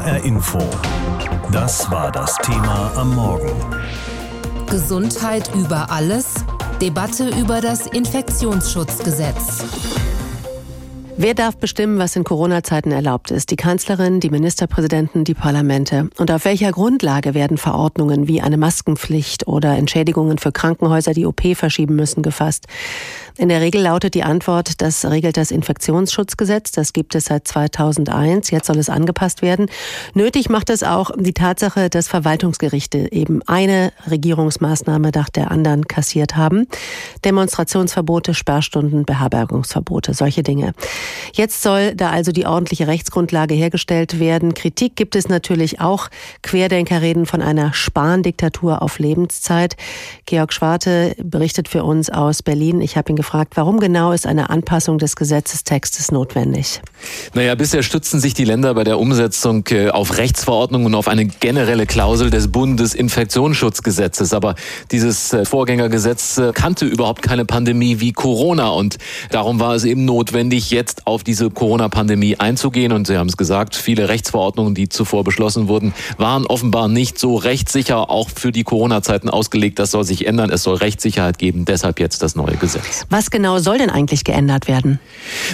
HR Info. Das war das Thema am Morgen. Gesundheit über alles. Debatte über das Infektionsschutzgesetz. Wer darf bestimmen, was in Corona-Zeiten erlaubt ist? Die Kanzlerin, die Ministerpräsidenten, die Parlamente. Und auf welcher Grundlage werden Verordnungen wie eine Maskenpflicht oder Entschädigungen für Krankenhäuser, die OP verschieben müssen, gefasst? In der Regel lautet die Antwort, das regelt das Infektionsschutzgesetz. Das gibt es seit 2001. Jetzt soll es angepasst werden. Nötig macht es auch die Tatsache, dass Verwaltungsgerichte eben eine Regierungsmaßnahme nach der anderen kassiert haben. Demonstrationsverbote, Sperrstunden, Beherbergungsverbote, solche Dinge. Jetzt soll da also die ordentliche Rechtsgrundlage hergestellt werden. Kritik gibt es natürlich auch. Querdenker reden von einer Spahn-Diktatur auf Lebenszeit. Georg Schwarte berichtet für uns aus Berlin. Ich habe ihn gefragt, warum genau ist eine Anpassung des Gesetzestextes notwendig? Naja, bisher stützen sich die Länder bei der Umsetzung äh, auf Rechtsverordnungen und auf eine generelle Klausel des Bundesinfektionsschutzgesetzes. Aber dieses äh, Vorgängergesetz äh, kannte überhaupt keine Pandemie wie Corona und darum war es eben notwendig, jetzt auf diese Corona-Pandemie einzugehen. Und Sie haben es gesagt, viele Rechtsverordnungen, die zuvor beschlossen wurden, waren offenbar nicht so rechtssicher, auch für die Corona-Zeiten ausgelegt. Das soll sich ändern. Es soll Rechtssicherheit geben. Deshalb jetzt das neue Gesetz. Was genau soll denn eigentlich geändert werden?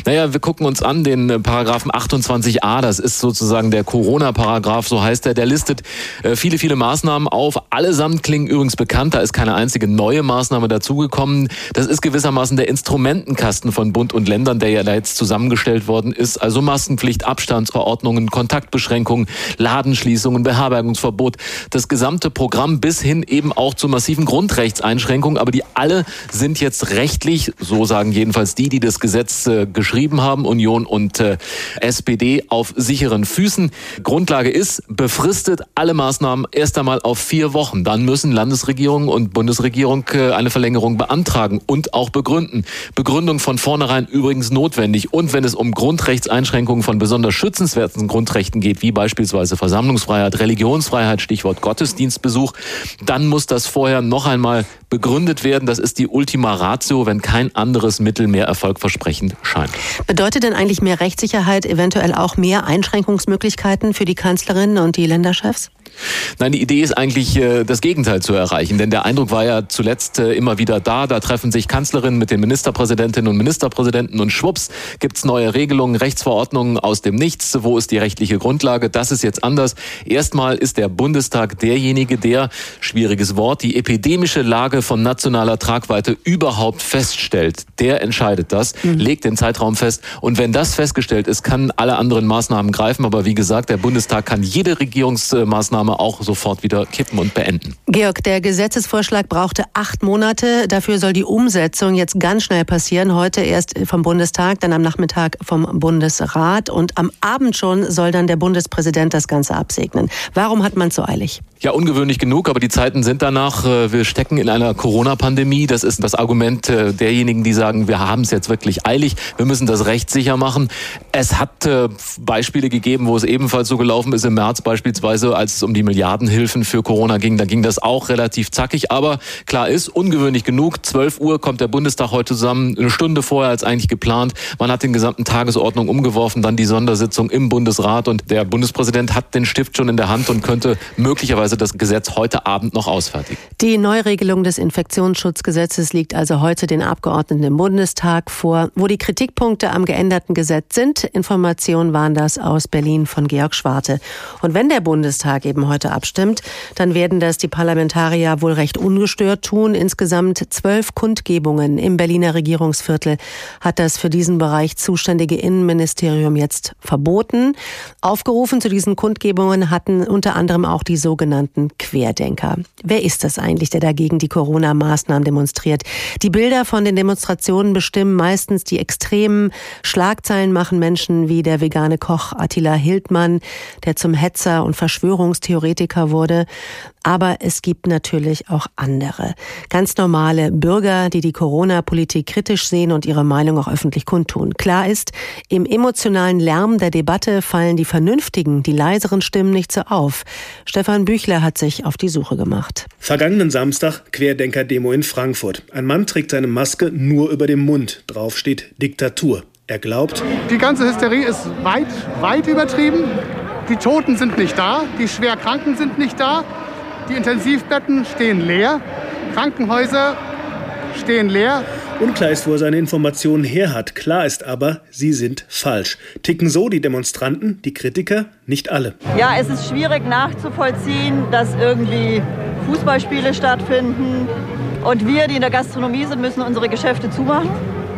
Naja, wir gucken uns an den äh, Paragraphen 28a. Das ist sozusagen der Corona-Paragraph, so heißt er. Der listet äh, viele, viele Maßnahmen auf. Allesamt klingen übrigens bekannt. Da ist keine einzige neue Maßnahme dazugekommen. Das ist gewissermaßen der Instrumentenkasten von Bund und Ländern, der ja da jetzt zusammengestellt worden ist. Also Maskenpflicht, Abstandsverordnungen, Kontaktbeschränkungen, Ladenschließungen, Beherbergungsverbot. Das gesamte Programm bis hin eben auch zu massiven Grundrechtseinschränkungen. Aber die alle sind jetzt rechtlich, so sagen jedenfalls die, die das Gesetz äh, geschrieben haben, Union und äh, SPD, auf sicheren Füßen. Grundlage ist, befristet alle Maßnahmen erst einmal auf vier Wochen. Dann müssen Landesregierung und Bundesregierung äh, eine Verlängerung beantragen und auch begründen. Begründung von vornherein übrigens notwendig. Und wenn es um Grundrechtseinschränkungen von besonders schützenswerten Grundrechten geht, wie beispielsweise Versammlungsfreiheit, Religionsfreiheit, Stichwort Gottesdienstbesuch, dann muss das vorher noch einmal begründet werden. Das ist die Ultima Ratio, wenn kein anderes Mittel mehr erfolgversprechend scheint. Bedeutet denn eigentlich mehr Rechtssicherheit eventuell auch mehr Einschränkungsmöglichkeiten für die Kanzlerin und die Länderchefs? Nein, die Idee ist eigentlich, äh, das Gegenteil zu erreichen. Denn der Eindruck war ja zuletzt äh, immer wieder da. Da treffen sich Kanzlerinnen mit den Ministerpräsidentinnen und Ministerpräsidenten und schwupps gibt's neue Regelungen, Rechtsverordnungen aus dem Nichts. Wo ist die rechtliche Grundlage? Das ist jetzt anders. Erstmal ist der Bundestag derjenige, der, schwieriges Wort, die epidemische Lage von nationaler Tragweite überhaupt feststellt. Der entscheidet das, mhm. legt den Zeitraum fest. Und wenn das festgestellt ist, kann alle anderen Maßnahmen greifen. Aber wie gesagt, der Bundestag kann jede Regierungsmaßnahme Maßnahme auch sofort wieder kippen und beenden. Georg, der Gesetzesvorschlag brauchte acht Monate. Dafür soll die Umsetzung jetzt ganz schnell passieren. Heute erst vom Bundestag, dann am Nachmittag vom Bundesrat und am Abend schon soll dann der Bundespräsident das Ganze absegnen. Warum hat man es so eilig? Ja, ungewöhnlich genug, aber die Zeiten sind danach. Äh, wir stecken in einer Corona-Pandemie. Das ist das Argument äh, derjenigen, die sagen, wir haben es jetzt wirklich eilig. Wir müssen das rechtssicher machen. Es hat äh, Beispiele gegeben, wo es ebenfalls so gelaufen ist im März beispielsweise, als um die Milliardenhilfen für Corona ging. Da ging das auch relativ zackig. Aber klar ist, ungewöhnlich genug. 12 Uhr kommt der Bundestag heute zusammen, eine Stunde vorher als eigentlich geplant. Man hat den gesamten Tagesordnung umgeworfen, dann die Sondersitzung im Bundesrat und der Bundespräsident hat den Stift schon in der Hand und könnte möglicherweise das Gesetz heute Abend noch ausfertigen. Die Neuregelung des Infektionsschutzgesetzes liegt also heute den Abgeordneten im Bundestag vor. Wo die Kritikpunkte am geänderten Gesetz sind, Informationen waren das aus Berlin von Georg Schwarte. Und wenn der Bundestag eben heute abstimmt, dann werden das die Parlamentarier wohl recht ungestört tun. Insgesamt zwölf Kundgebungen im Berliner Regierungsviertel hat das für diesen Bereich zuständige Innenministerium jetzt verboten. Aufgerufen zu diesen Kundgebungen hatten unter anderem auch die sogenannten Querdenker. Wer ist das eigentlich, der dagegen die Corona-Maßnahmen demonstriert? Die Bilder von den Demonstrationen bestimmen meistens die extremen Schlagzeilen machen Menschen wie der vegane Koch Attila Hildmann, der zum Hetzer und Verschwörungstheoretiker Theoretiker wurde. Aber es gibt natürlich auch andere. Ganz normale Bürger, die die Corona-Politik kritisch sehen und ihre Meinung auch öffentlich kundtun. Klar ist, im emotionalen Lärm der Debatte fallen die vernünftigen, die leiseren Stimmen nicht so auf. Stefan Büchler hat sich auf die Suche gemacht. Vergangenen Samstag Querdenker-Demo in Frankfurt. Ein Mann trägt seine Maske nur über dem Mund. Drauf steht Diktatur. Er glaubt, die ganze Hysterie ist weit, weit übertrieben. Die Toten sind nicht da, die Schwerkranken sind nicht da, die Intensivbetten stehen leer, Krankenhäuser stehen leer. Unklar ist, wo er seine Informationen her hat. Klar ist aber, sie sind falsch. Ticken so die Demonstranten, die Kritiker, nicht alle. Ja, es ist schwierig nachzuvollziehen, dass irgendwie Fußballspiele stattfinden und wir, die in der Gastronomie sind, müssen unsere Geschäfte zumachen.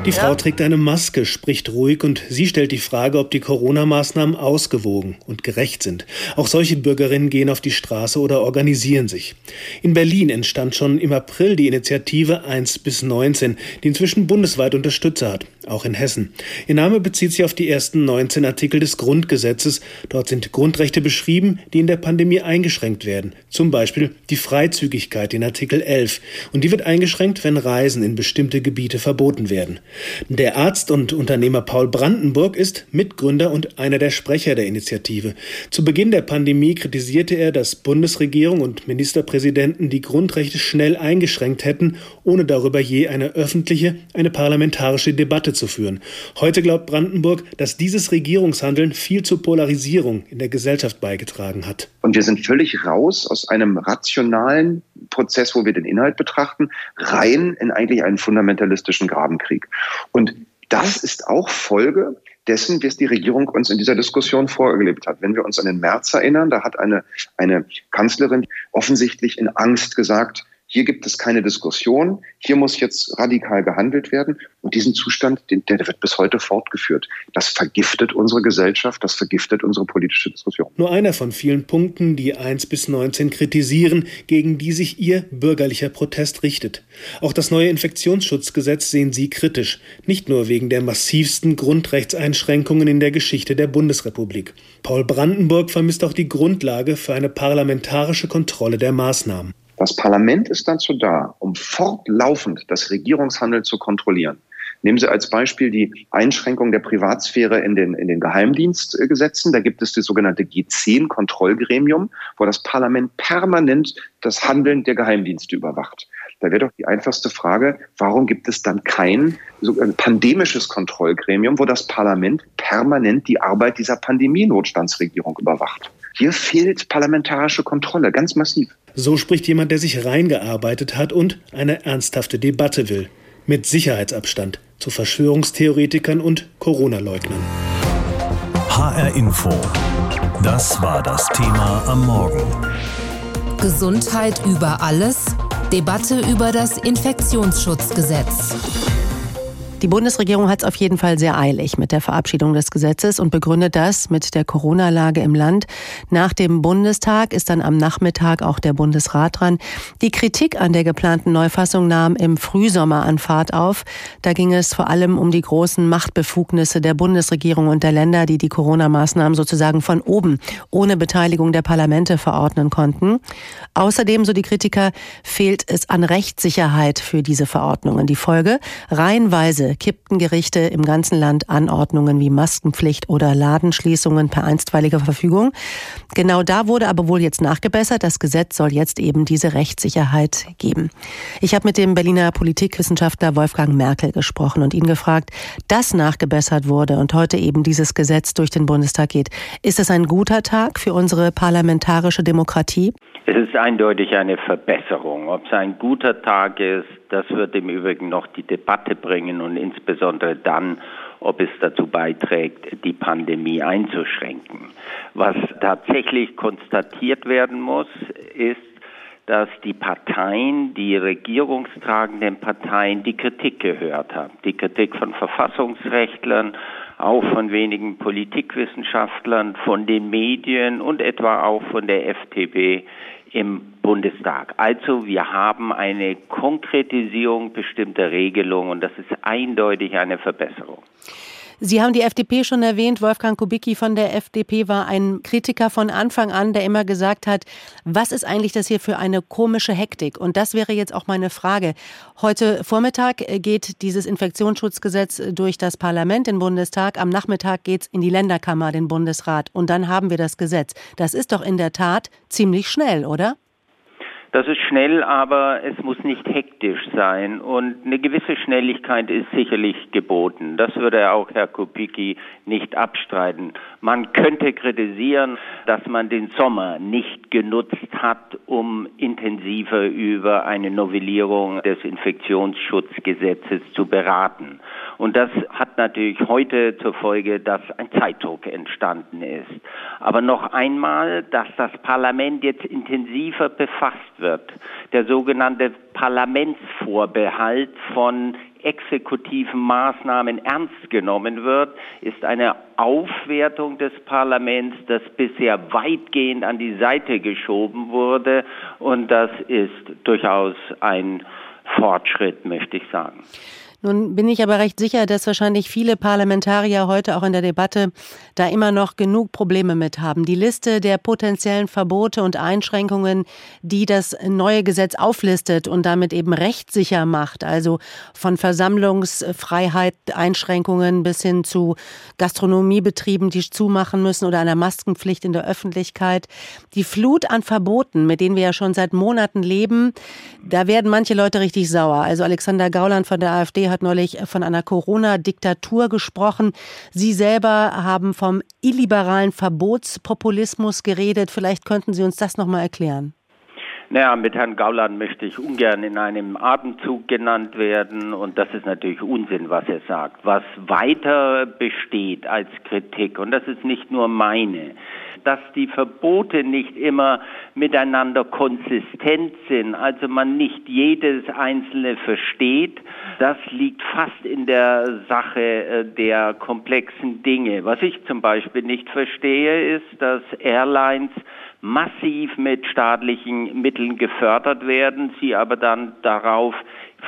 Die Frau trägt eine Maske, spricht ruhig und sie stellt die Frage, ob die Corona-Maßnahmen ausgewogen und gerecht sind. Auch solche Bürgerinnen gehen auf die Straße oder organisieren sich. In Berlin entstand schon im April die Initiative 1 bis 19, die inzwischen bundesweit Unterstützer hat, auch in Hessen. Ihr Name bezieht sich auf die ersten 19 Artikel des Grundgesetzes. Dort sind Grundrechte beschrieben, die in der Pandemie eingeschränkt werden. Zum Beispiel die Freizügigkeit in Artikel 11. Und die wird eingeschränkt, wenn Reisen in bestimmte Gebiete verboten werden. Der Arzt und Unternehmer Paul Brandenburg ist Mitgründer und einer der Sprecher der Initiative. Zu Beginn der Pandemie kritisierte er, dass Bundesregierung und Ministerpräsidenten die Grundrechte schnell eingeschränkt hätten, ohne darüber je eine öffentliche, eine parlamentarische Debatte zu führen. Heute glaubt Brandenburg, dass dieses Regierungshandeln viel zur Polarisierung in der Gesellschaft beigetragen hat. Und wir sind völlig raus aus einem rationalen Prozess, wo wir den Inhalt betrachten, rein in eigentlich einen fundamentalistischen Grabenkrieg. Und das ist auch Folge dessen, wie es die Regierung uns in dieser Diskussion vorgelebt hat. Wenn wir uns an den März erinnern, da hat eine, eine Kanzlerin offensichtlich in Angst gesagt, hier gibt es keine Diskussion. Hier muss jetzt radikal gehandelt werden. Und diesen Zustand, der wird bis heute fortgeführt. Das vergiftet unsere Gesellschaft, das vergiftet unsere politische Diskussion. Nur einer von vielen Punkten, die 1 bis 19 kritisieren, gegen die sich ihr bürgerlicher Protest richtet. Auch das neue Infektionsschutzgesetz sehen sie kritisch. Nicht nur wegen der massivsten Grundrechtseinschränkungen in der Geschichte der Bundesrepublik. Paul Brandenburg vermisst auch die Grundlage für eine parlamentarische Kontrolle der Maßnahmen. Das Parlament ist dazu da, um fortlaufend das Regierungshandeln zu kontrollieren. Nehmen Sie als Beispiel die Einschränkung der Privatsphäre in den, in den Geheimdienstgesetzen. Da gibt es das sogenannte G10-Kontrollgremium, wo das Parlament permanent das Handeln der Geheimdienste überwacht. Da wäre doch die einfachste Frage, warum gibt es dann kein so ein pandemisches Kontrollgremium, wo das Parlament permanent die Arbeit dieser Pandemienotstandsregierung überwacht? Hier fehlt parlamentarische Kontrolle, ganz massiv. So spricht jemand, der sich reingearbeitet hat und eine ernsthafte Debatte will. Mit Sicherheitsabstand zu Verschwörungstheoretikern und Corona-Leugnern. HR Info. Das war das Thema am Morgen. Gesundheit über alles. Debatte über das Infektionsschutzgesetz. Die Bundesregierung hat es auf jeden Fall sehr eilig mit der Verabschiedung des Gesetzes und begründet das mit der Corona-Lage im Land. Nach dem Bundestag ist dann am Nachmittag auch der Bundesrat dran. Die Kritik an der geplanten Neufassung nahm im Frühsommer an Fahrt auf. Da ging es vor allem um die großen Machtbefugnisse der Bundesregierung und der Länder, die die Corona-Maßnahmen sozusagen von oben ohne Beteiligung der Parlamente verordnen konnten. Außerdem, so die Kritiker, fehlt es an Rechtssicherheit für diese Verordnungen. Die Folge? Reihenweise kippten Gerichte im ganzen Land Anordnungen wie Maskenpflicht oder Ladenschließungen per einstweiliger Verfügung. Genau da wurde aber wohl jetzt nachgebessert. Das Gesetz soll jetzt eben diese Rechtssicherheit geben. Ich habe mit dem Berliner Politikwissenschaftler Wolfgang Merkel gesprochen und ihn gefragt, dass nachgebessert wurde und heute eben dieses Gesetz durch den Bundestag geht. Ist es ein guter Tag für unsere parlamentarische Demokratie? Es ist eindeutig eine Verbesserung. Ob es ein guter Tag ist, das wird im Übrigen noch die Debatte bringen und insbesondere dann, ob es dazu beiträgt, die Pandemie einzuschränken. Was tatsächlich konstatiert werden muss, ist, dass die Parteien, die regierungstragenden Parteien, die Kritik gehört haben. Die Kritik von Verfassungsrechtlern, auch von wenigen Politikwissenschaftlern, von den Medien und etwa auch von der FDP im Bundestag. Also wir haben eine Konkretisierung bestimmter Regelungen und das ist eindeutig eine Verbesserung. Sie haben die FDP schon erwähnt. Wolfgang Kubicki von der FDP war ein Kritiker von Anfang an, der immer gesagt hat, was ist eigentlich das hier für eine komische Hektik? Und das wäre jetzt auch meine Frage. Heute Vormittag geht dieses Infektionsschutzgesetz durch das Parlament, den Bundestag. Am Nachmittag geht es in die Länderkammer, den Bundesrat. Und dann haben wir das Gesetz. Das ist doch in der Tat ziemlich schnell, oder? Das ist schnell, aber es muss nicht hektisch sein. Und eine gewisse Schnelligkeit ist sicherlich geboten. Das würde auch Herr Kupicki nicht abstreiten. Man könnte kritisieren, dass man den Sommer nicht genutzt hat, um intensiver über eine Novellierung des Infektionsschutzgesetzes zu beraten. Und das hat natürlich heute zur Folge, dass ein Zeitdruck entstanden ist. Aber noch einmal, dass das Parlament jetzt intensiver befasst wird. Der sogenannte Parlamentsvorbehalt von exekutiven Maßnahmen ernst genommen wird, ist eine Aufwertung des Parlaments, das bisher weitgehend an die Seite geschoben wurde. Und das ist durchaus ein Fortschritt, möchte ich sagen. Nun bin ich aber recht sicher, dass wahrscheinlich viele Parlamentarier heute auch in der Debatte da immer noch genug Probleme mit haben. Die Liste der potenziellen Verbote und Einschränkungen, die das neue Gesetz auflistet und damit eben rechtssicher macht, also von Versammlungsfreiheit, Einschränkungen bis hin zu Gastronomiebetrieben, die zumachen müssen oder einer Maskenpflicht in der Öffentlichkeit. Die Flut an Verboten, mit denen wir ja schon seit Monaten leben, da werden manche Leute richtig sauer. Also Alexander Gauland von der AfD hat neulich von einer Corona-Diktatur gesprochen. Sie selber haben vom illiberalen Verbotspopulismus geredet. Vielleicht könnten Sie uns das noch mal erklären. Naja, mit Herrn Gauland möchte ich ungern in einem Atemzug genannt werden und das ist natürlich Unsinn, was er sagt. Was weiter besteht als Kritik, und das ist nicht nur meine, dass die Verbote nicht immer miteinander konsistent sind, also man nicht jedes einzelne versteht, das liegt fast in der Sache äh, der komplexen Dinge. Was ich zum Beispiel nicht verstehe, ist, dass Airlines massiv mit staatlichen Mitteln gefördert werden, sie aber dann darauf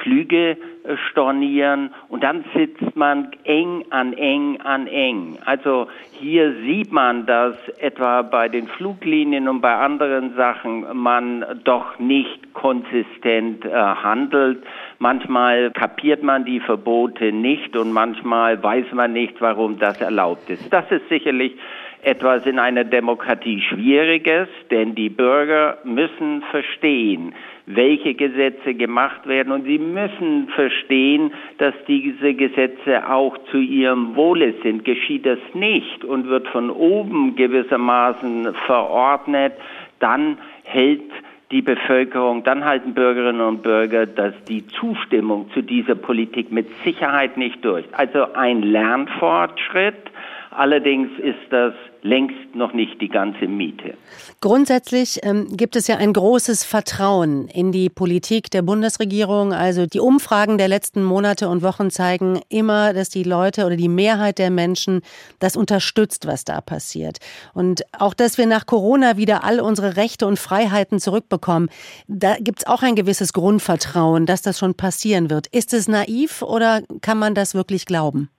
Flüge äh, stornieren und dann sitzt man eng an eng an eng. Also hier sieht man, dass etwa bei den Fluglinien und bei anderen Sachen man doch nicht konsistent äh, handelt. Manchmal kapiert man die Verbote nicht und manchmal weiß man nicht, warum das erlaubt ist. Das ist sicherlich etwas in einer Demokratie Schwieriges, denn die Bürger müssen verstehen, welche Gesetze gemacht werden und sie müssen verstehen, dass diese Gesetze auch zu ihrem Wohle sind. Geschieht das nicht und wird von oben gewissermaßen verordnet, dann hält die Bevölkerung, dann halten Bürgerinnen und Bürger dass die Zustimmung zu dieser Politik mit Sicherheit nicht durch. Also ein Lernfortschritt, Allerdings ist das längst noch nicht die ganze Miete. Grundsätzlich ähm, gibt es ja ein großes Vertrauen in die Politik der Bundesregierung. Also die Umfragen der letzten Monate und Wochen zeigen immer, dass die Leute oder die Mehrheit der Menschen das unterstützt, was da passiert. Und auch, dass wir nach Corona wieder all unsere Rechte und Freiheiten zurückbekommen, da gibt es auch ein gewisses Grundvertrauen, dass das schon passieren wird. Ist es naiv oder kann man das wirklich glauben?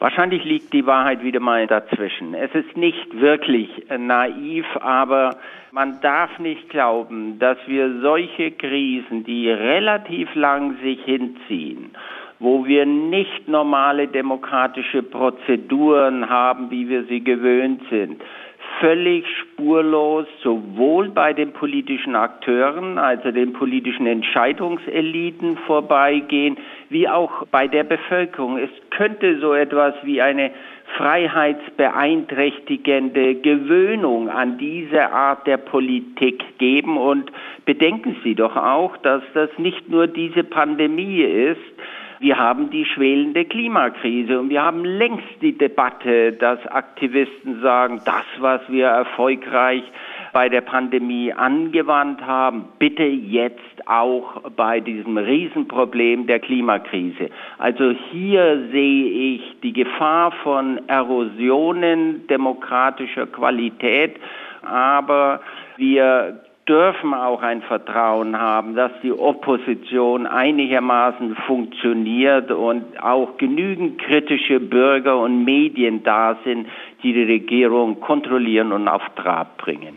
Wahrscheinlich liegt die Wahrheit wieder mal dazwischen. Es ist nicht wirklich naiv, aber man darf nicht glauben, dass wir solche Krisen, die relativ lang sich hinziehen, wo wir nicht normale demokratische Prozeduren haben, wie wir sie gewöhnt sind, völlig spurlos sowohl bei den politischen Akteuren, also den politischen Entscheidungseliten vorbeigehen, wie auch bei der Bevölkerung. Es könnte so etwas wie eine freiheitsbeeinträchtigende Gewöhnung an diese Art der Politik geben. Und bedenken Sie doch auch, dass das nicht nur diese Pandemie ist, wir haben die schwelende Klimakrise und wir haben längst die Debatte, dass Aktivisten sagen, das, was wir erfolgreich bei der Pandemie angewandt haben, bitte jetzt auch bei diesem Riesenproblem der Klimakrise. Also hier sehe ich die Gefahr von Erosionen demokratischer Qualität, aber wir dürfen auch ein Vertrauen haben, dass die Opposition einigermaßen funktioniert und auch genügend kritische Bürger und Medien da sind, die die Regierung kontrollieren und auf Trab bringen.